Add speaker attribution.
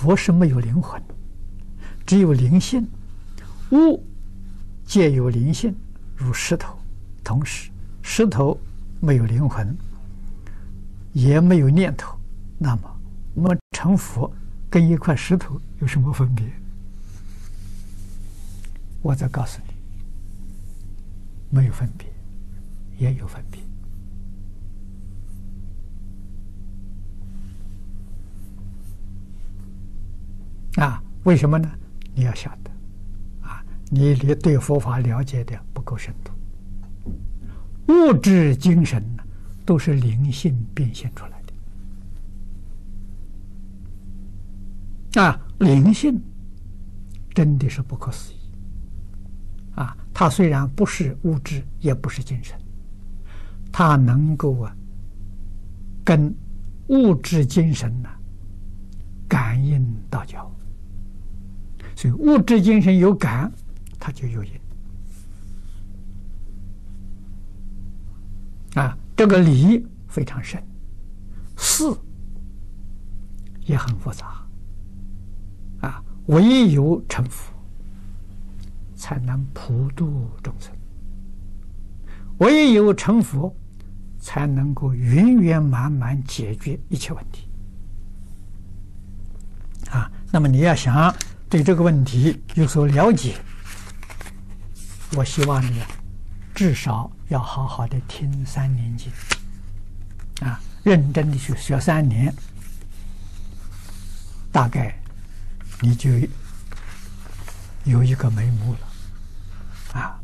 Speaker 1: 佛是没有灵魂，只有灵性。物皆有灵性，如石头。同时，石头没有灵魂，也没有念头。那么，我们成佛跟一块石头有什么分别？我再告诉你，没有分别，也有分别。啊，为什么呢？你要晓得，啊，你你对佛法了解的不够深度。物质精神呢，都是灵性变现出来的。啊，灵性真的是不可思议。啊，它虽然不是物质，也不是精神，它能够啊，跟物质精神呢感应道交。所以物质精神有感，它就有因。啊，这个理非常深，事也很复杂。啊，唯有成佛，才能普度众生；唯有成佛，才能够圆圆满满解决一切问题。啊，那么你要想。对这个问题有所了解，我希望你至少要好好的听三年经，啊，认真的去学三年，大概你就有一个眉目了，啊。